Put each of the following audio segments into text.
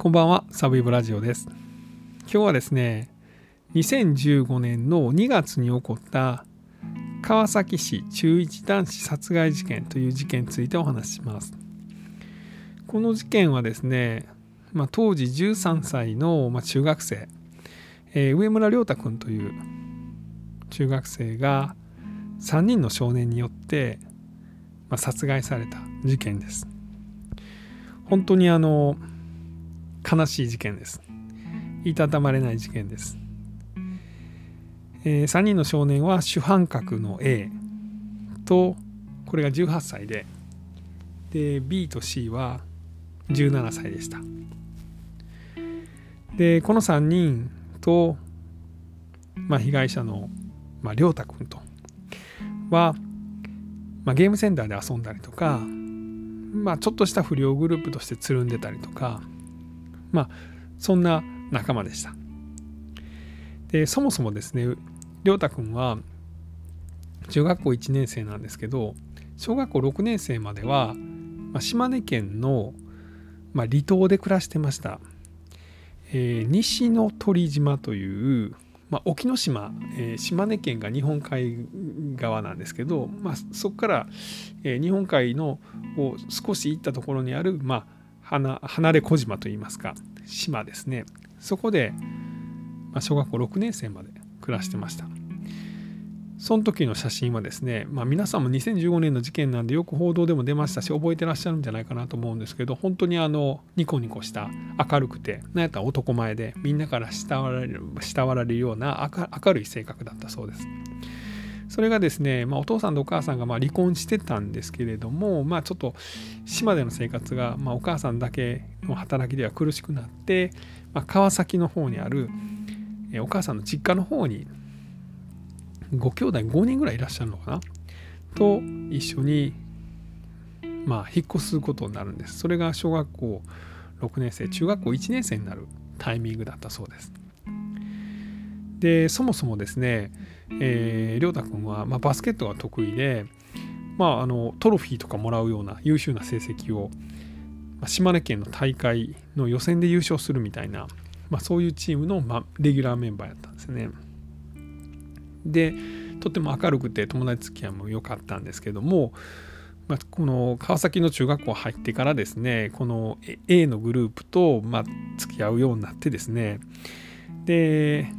こんばんは、サブイブラジオです。今日はですね、2015年の2月に起こった川崎市中一男子殺害事件という事件についてお話しします。この事件はですね、まあ、当時13歳の、ま、中学生、えー、上村亮太君という中学生が3人の少年によって、まあ、殺害された事件です。本当にあの悲しい事件です。いたたまれない事件です。えー、3人の少年は主犯格の A とこれが18歳でで B と C は17歳でした。でこの3人と、まあ、被害者の、まあ、亮太君とは、まあ、ゲームセンターで遊んだりとか、まあ、ちょっとした不良グループとしてつるんでたりとかまあそんな仲間でした。でそもそもですね亮太くんは中学校1年生なんですけど小学校6年生までは、まあ、島根県の、まあ、離島で暮らしてました。えー、西の鳥島という、まあ、沖ノ島、えー、島根県が日本海側なんですけど、まあ、そこから、えー、日本海のを少し行ったところにある、まあ、離れ小島といいますか島ですね。そこで、小学校6年生まで暮らしてました。その時の写真はですね、まあ、皆さんも2015年の事件なんでよく報道でも出ましたし覚えてらっしゃるんじゃないかなと思うんですけど本当にあのニコニコした明るくてなんやったら男前でみんなから慕われる慕われるような明るい性格だったそうです。それがですね、まあ、お父さんとお母さんがま離婚してたんですけれども、まあ、ちょっと島での生活が、まあ、お母さんだけの働きでは苦しくなって、まあ、川崎の方にあるお母さんの実家の方にご兄弟5人ぐらいいらっしゃるのかな？と一緒にまあ引っ越すことになるんです。それが小学校6年生中学校1年生になるタイミングだったそうです。でそもそもですねえー、亮太君は、まあ、バスケットが得意で、まあ、あのトロフィーとかもらうような優秀な成績を、まあ、島根県の大会の予選で優勝するみたいな、まあ、そういうチームの、まあ、レギュラーメンバーやったんですね。でとっても明るくて友達付き合いも良かったんですけども、まあ、この川崎の中学校入ってからですねこの A のグループと、ま、付き合うようになってですねで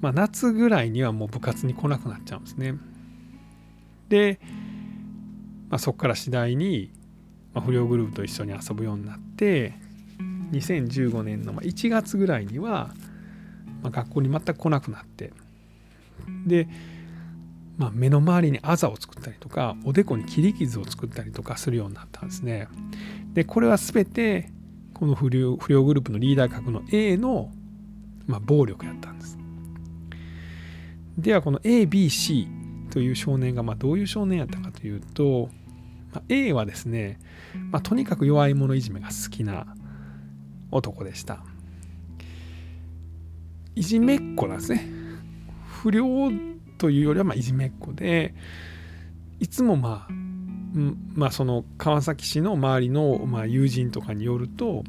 まあ、夏ぐらいにはもう部活に来なくなっちゃうんですね。で、まあ、そこから次第に、ま、不良グループと一緒に遊ぶようになって2015年の1月ぐらいには、ま、学校に全く来なくなってで、まあ、目の周りにあざを作ったりとかおでこに切り傷を作ったりとかするようになったんですね。でこれは全てこの不良不良グループのリーダー格の A の、ま、暴力やったんです。ではこの ABC という少年がまどういう少年やったかというと、ま A はですね、まあ、とにかく弱い者いじめが好きな男でした。いじめっ子なんですね。不良というよりはまいじめっ子でいつもまあまあその川崎市の周りのま友人とかによると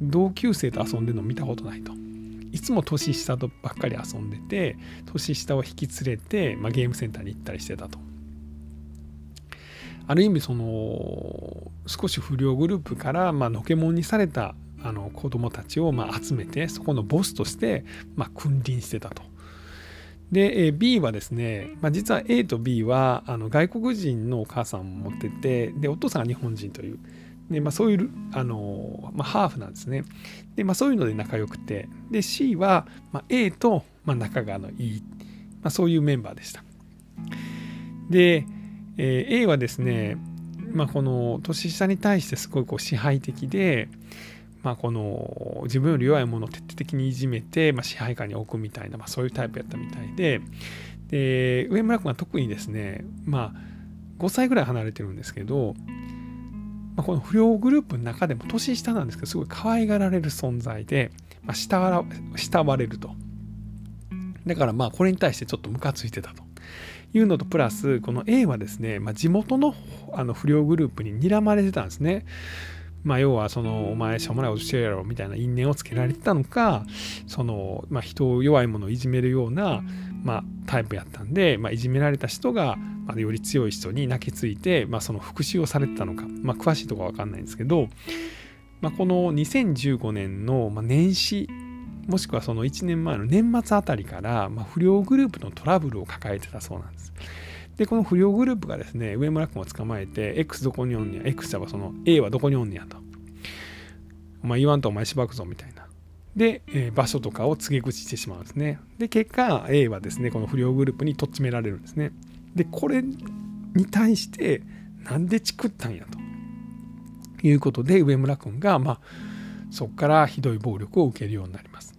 同級生と遊んでるの見たことないと。いつも年下とばっかり遊んでて年下を引き連れて、まあ、ゲームセンターに行ったりしてたと。ある意味その少し不良グループから、まあのけもんにされたあの子供たちをま集めてそこのボスとして、ま、君臨してたと。で B はですね、まあ、実は A と B はあの外国人のお母さんを持っててでお父さんが日本人というで、まあ、そういうあの、まあ、ハーフなんですね。で、まあ、そういうので仲良くて、で、C は、まあ、A と、まあ、仲がのいい、まあ、そういうメンバーでした。で、えー、A はですね、まあ、この年下に対してすごいこう支配的で、まあ、この自分より弱いものを徹底的にいじめて、まあ、支配下に置くみたいな、まあ、そういうタイプやったみたいでで上村君は特にですね、まあ、5歳ぐらい離れてるんですけどまあ、この不良グループの中でも年下なんですけどすごい可愛がられる存在で、まあ、慕われると。だからまあこれに対してちょっとムカついてたと。いうのとプラスこの A はですね、まあ、地元のあの不良グループに睨まれてたんですね。まあ、要はそのお前しょうもないことしてるやろみたいな因縁をつけられてたのかその、まあ、人を弱いものをいじめるような、まあ、タイプやったんで、まあ、いじめられた人が、まあ、より強い人に泣きついて、まあ、その復讐をされてたのか、まあ、詳しいところは分かんないんですけど、まあ、この2015年の年始もしくはその1年前の年末あたりから、まあ、不良グループのトラブルを抱えてたそうなんです。で、この不良グループがですね、上村君を捕まえて、X どこにおんねや、X はその A はどこにおんねやと。お前言わんとお前しばくぞみたいな。で、えー、場所とかを告げ口してしまうんですね。で、結果、A はですね、この不良グループにとっちめられるんですね。で、これに対して、なんでチクったんやと。いうことで、上村君が、まあ、そこからひどい暴力を受けるようになります。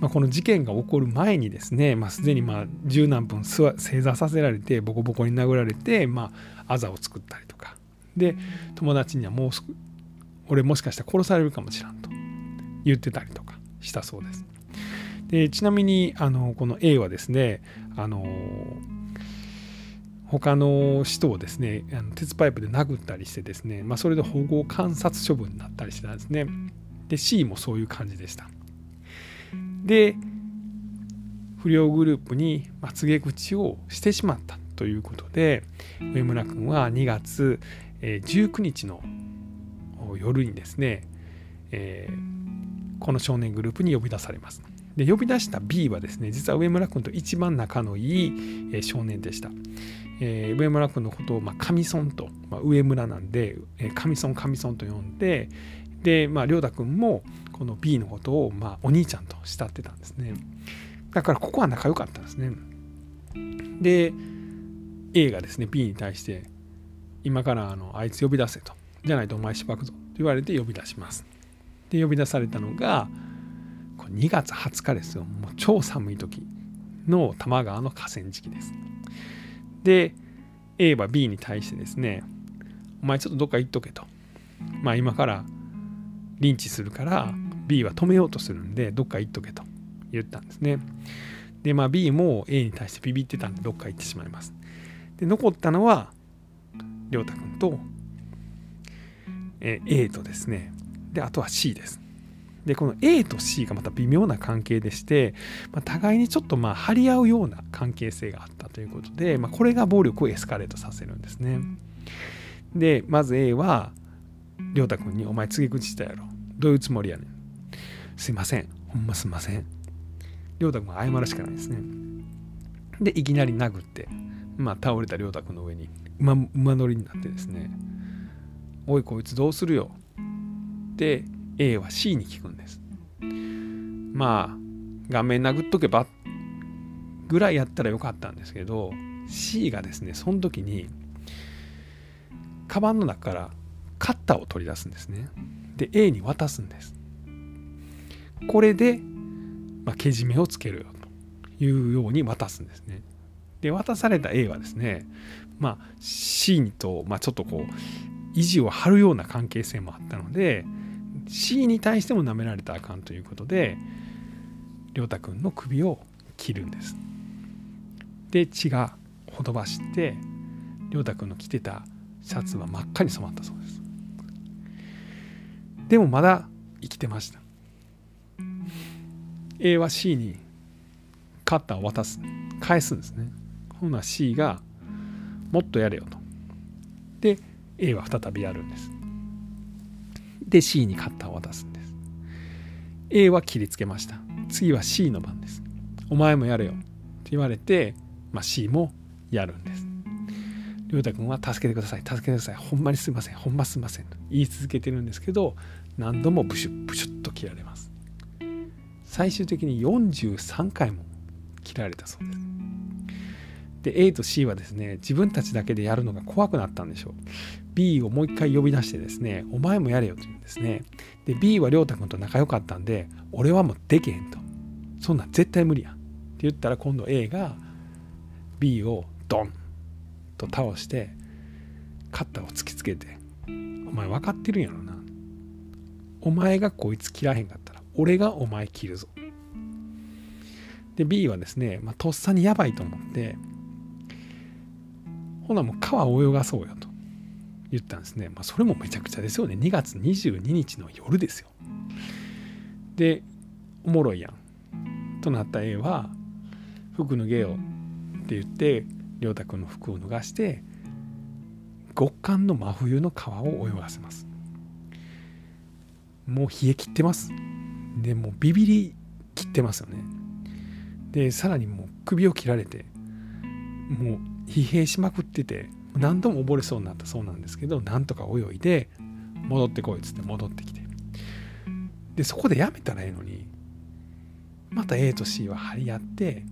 まあ、この事件が起こる前にですね、まあ、すでにまあ十何分正座させられてボコボコに殴られて、まあ、あざを作ったりとかで友達にはもうすぐ俺もしかしたら殺されるかもしらんと言ってたりとかしたそうです。でちなみにあのこの A はですねあの他の人をですねあの鉄パイプで殴ったりしてですね、まあ、それで保護観察処分になったりしてたんですね。で C もそういう感じでした。で不良グループに告げ口をしてしまったということで上村君は2月19日の夜にですね、えー、この少年グループに呼び出されます。で呼び出した B はですね実は上村君と一番仲のいい少年でした。えー、上村君のことを、まあ、上村と、まあ、上村なんで、えー、上村上村と呼んでで、まあ、亮太君もこの B のことを、まあ、お兄ちゃんと慕ってたんですね。だからここは仲良かったんですね。で、A がですね、B に対して、今からあのあいつ呼び出せと。じゃないとお前しばくぞと言われて呼び出します。で、呼び出されたのが、2月20日ですよ。もう超寒い時の多摩川の河川敷です。で、A は B に対してですね、お前ちょっとどっか行っとけと。まあ今からリンチするから、B は止めようとするんでどっか行っとけと言ったんですね。でまあ B も A に対してビビってたんでどっか行ってしまいます。で残ったのは亮太君とえ A とですねであとは C です。でこの A と C がまた微妙な関係でして、まあ、互いにちょっとまあ張り合うような関係性があったということで、まあ、これが暴力をエスカレートさせるんですね。でまず A は亮太君に「お前次口したやろどういうつもりやねん」すいません。ほんますいません。りょうたくん謝るしかないですね。で、いきなり殴って、まあ、倒れたりょうたくんの上に馬馬乗りになってですね、おい、こいつどうするよ。で、A は C に聞くんです。まあ、顔面殴っとけばぐらいやったらよかったんですけど、C がですね、その時に、カバンの中からカッターを取り出すんですね。で、A に渡すんです。これで、まあ、けじめをつけるよというように渡すんですね。で渡された A はですね、まあ、C と、まあ、ちょっとこう意地を張るような関係性もあったので C に対しても舐められたらあかんということで亮太くんの首を切るんです。で血がほとばしって亮太くんの着てたシャツは真っ赤に染まったそうです。でもまだ生きてました。A は C にカッターを渡す返すんですねほな C がもっとやれよとで A は再びやるんですで C にカッターを渡すんです。A は切りつけました。次は C の番です。お前もやれよって言われて、まあ、C もやるんです。りょうたくんは助けてください。助けてください。ほんまにすいません。ほんますいませんと言い続けてるんですけど何度もブシュッブシュッと切られます。最終的に43回も切られたそうです。で A と C はですね自分たちだけでやるのが怖くなったんでしょう。B をもう一回呼び出してですねお前もやれよと言うんですね。で B は亮太君と仲良かったんで俺はもうでけへんと。そんなん絶対無理やんって言ったら今度 A が B をドンと倒してカッターを突きつけてお前分かってるんやろな。お前がこいつ切らへんかったら俺がお前切るぞ。で、B はですね、まあ、とっさにやばいと思って、ほなもう川を泳がそうよと。言ったんですね。まあ、それもめちゃくちゃですよね。2月22日の夜ですよ。で、おもろいやん。となった A は、服脱げよって言って、亮太君の服を脱がして、極寒の真冬の川を泳がせます。もう冷え切ってます。で、もうビビり切ってますよね。で、さらにもう首を切られて、もう疲弊しまくってて、何度も溺れそうになったそうなんですけどなんとか泳いで戻ってこいっつって戻ってきて。でそこでやめたらええのにまた A と C は張り合って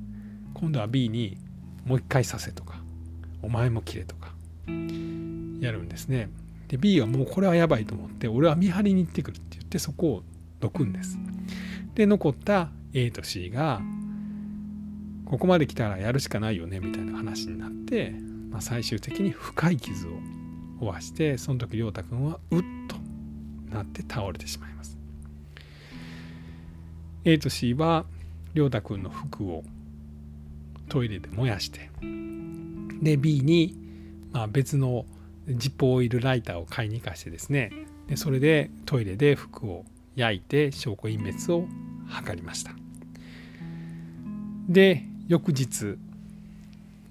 今度は B にもう一回させとかお前も切れとかやるんですね。で B はもうこれはやばいと思って俺は見張りに行ってくるって言ってそこをどくんです。で残った A と C がここまで来たらやるしかないよねみたいな話になってまあ、最終的に深い傷を負わしてその時亮太君はうっとなって倒れてしまいます。A と C は亮太君の服をトイレで燃やしてで B に、まあ、別のジッポーオイルライターを買いに行かしてですねでそれでトイレで服を焼いて証拠隠滅を図りました。で翌日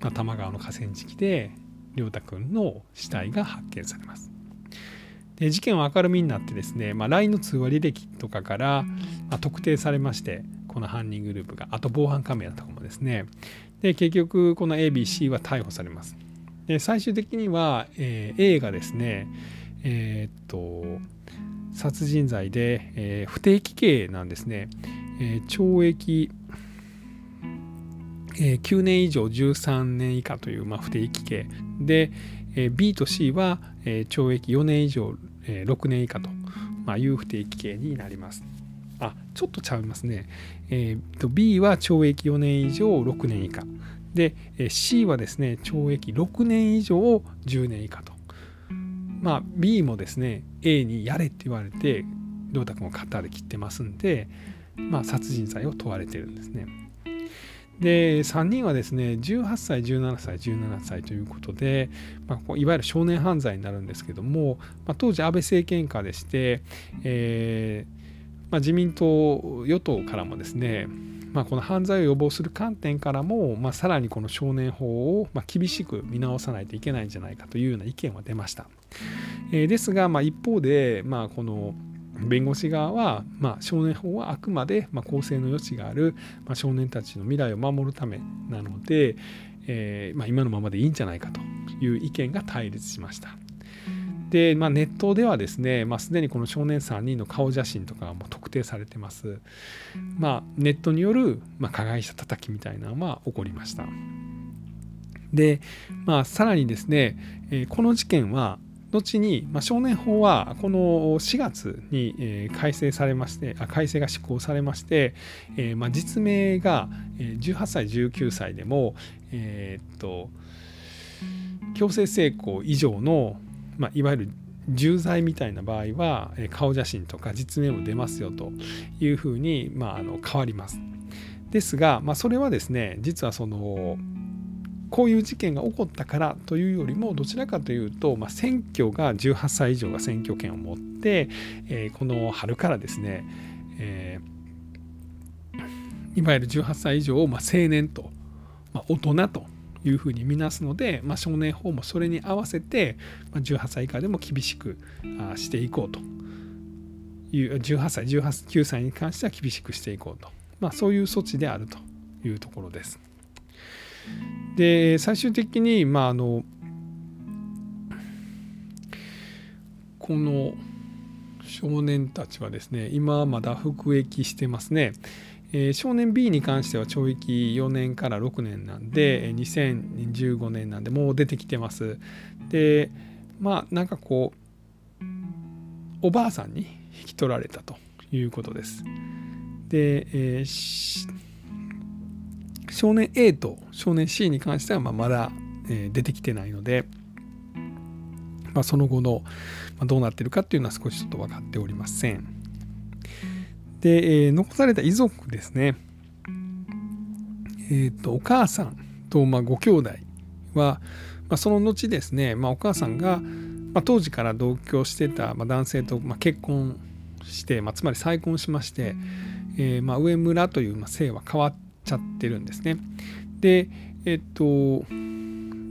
まあ、多摩川の河川敷で亮太くんの死体が発見されます。で事件は明るみになってですね、まあ、LINE の通話履歴とかから、まあ、特定されましてこの犯人グループがあと防犯カメラとかもですね。で結局この ABC は逮捕されます。で最終的には、えー、A がですねえー、っと殺人罪で、えー、不定期刑なんですね、えー、懲役えー、9年以上13年以下という、まあ、不定期刑で、えー、B と C は、えー、懲役4年以上、えー、6年以下と、まあ、いう不定期刑になります。あちょっとちゃいますね。えー、と B は懲役4年以上6年以下で、えー、C はですね懲役6年以上10年以下と。まあ B もですね A にやれって言われて亮太君を肩で切ってますんで、まあ、殺人罪を問われてるんですね。で3人はですね18歳17歳17歳ということで、まあ、いわゆる少年犯罪になるんですけども、まあ、当時安倍政権下でして、えーまあ、自民党与党からもですねまあ、この犯罪を予防する観点からも、まあ、さらにこの少年法を、まあ、厳しく見直さないといけないんじゃないかというような意見は出ました。えー、ですが、まあ、一方で、まあ、この弁護士側は、まあ、少年法はあくまで、まあ、公正の余地がある、まあ、少年たちの未来を守るためなので、えーま、今のままでいいんじゃないかという意見が対立しました。で、まあ、ネットではですね、まあ、すでにこの少年3人の顔写真とかも特定されてます。まあ、ネットによる、ま、加害者叩きみたいなのは起こりました。で、まあ、さらにですね、え、この事件は後に、まあ、少年法はこの4月に、え、改正されましてあ改正が施行されまして、えーまあ、実名が18歳19歳でも、えー、っと強制性交以上の、まあ、いわゆる重罪みたいな場合は顔写真とか実名も出ますよというふうに、まあ、あの変わります。ですが、まあ、それはですね実はそのこういう事件が起こったからというよりもどちらかというと、まあ、選挙が18歳以上が選挙権を持って、えー、この春からですね、えー、いわゆる18歳以上を、まあ、青年と、まあ、大人というふうに見なすので、まあ、少年法もそれに合わせて、まあ、18歳以下でも厳しくあしていこうという18歳18 9歳に関しては厳しくしていこうと、まあ、そういう措置であるというところです。で最終的にまああのこの少年たちはですね今まだ服役してますね。えー、少年 B に関しては懲役4年から6年なんで2015年なんでもう出てきてます。でまあなんかこうおばあさんに引き取られたということです。で、えー、少年 A と少年 C に関してはままだ、出てきてないので、まあ、その後の、まどうなってるかっていうのは少しちょっと分かっておりません。で、えー、残された遺族ですね。えっ、ー、とお母さんと、まあ、ご兄弟は、まあ、その後ですね、まあ、お母さんが、まあ、当時から同居してた、まあ、男性と、まあ、結婚して、まあ、つまり再婚しまして、えー、まあ、上村という、まあ、姓は変わっちゃってるんですね。でえっと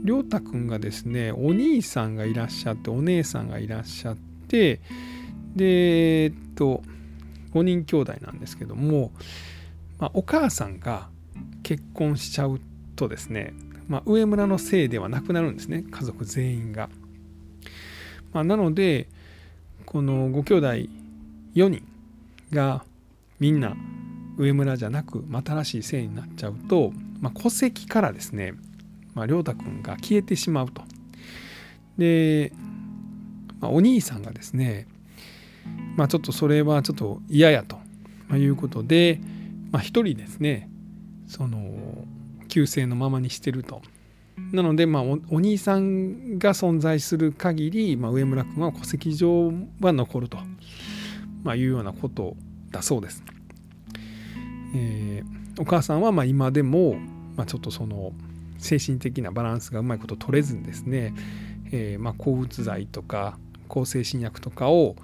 亮太くんがですねお兄さんがいらっしゃってお姉さんがいらっしゃってでえっと5人兄弟なんですけども、まあ、お母さんが結婚しちゃうとですね、まあ、上村のせいではなくなるんですね家族全員が。まあ、なのでこのご兄弟4人がみんな上村じゃなくまたらしい姓になっちゃうと、まあ、戸籍からですね、まあ、亮太君が消えてしまうと。で、まあ、お兄さんがですね、まあ、ちょっとそれはちょっと嫌やということで、まあ、一人ですねその旧姓のままにしてると。なので、まあお、お兄さんが存在する限り、まあ、上村君は戸籍上は残ると、まあ、いうようなことだそうです。えー、お母さんはまあ今でも、まあ、ちょっとその精神的なバランスがうまいこと取れずにですね、えー、まあ抗うつ剤とか抗精神薬とかを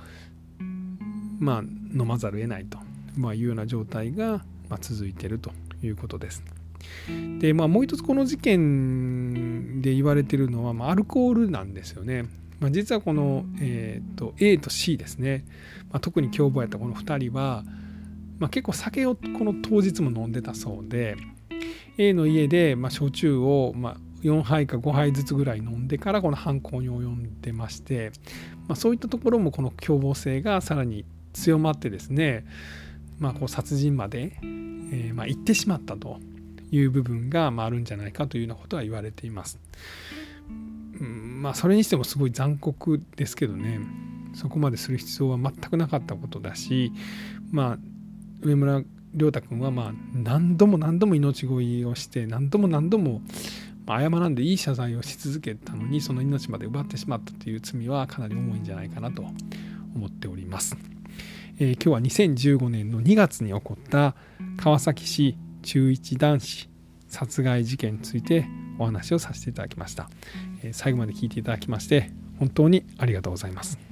まあ、飲まざるを得ないと、まあ、いうような状態が、まあ、続いているということです。で、まあ、もう一つこの事件で言われているのは、まあ、アルコールなんですよね。まあ、実はこの、えーと、A と C ですね、まあ、特に凶暴やったこの2人は、まあ、結構酒をこの当日も飲んでたそうで A の家で、まあ、焼酎を、まあ、4杯か5杯ずつぐらい飲んでからこの犯行に及んでまして、まあ、そういったところもこの凶暴性がさらに強まってですね、まあ、こう殺人まで、えー、まあ、行ってしまったという部分が、まあ、るんじゃないかというようなことは言われています。うん、まあそれにしてもすごい残酷ですけどねそこまでする必要は全くなかったことだしまあ上村亮太君はまあ何度も何度も命乞いをして何度も何度も謝らんでいい謝罪をし続けたのにその命まで奪ってしまったという罪はかなり重いんじゃないかなと思っております。えー、今日は2015年の2月に起こった川崎市中一男子殺害事件についてお話をさせていただきました、えー、最後まで聞いていただきまして本当にありがとうございます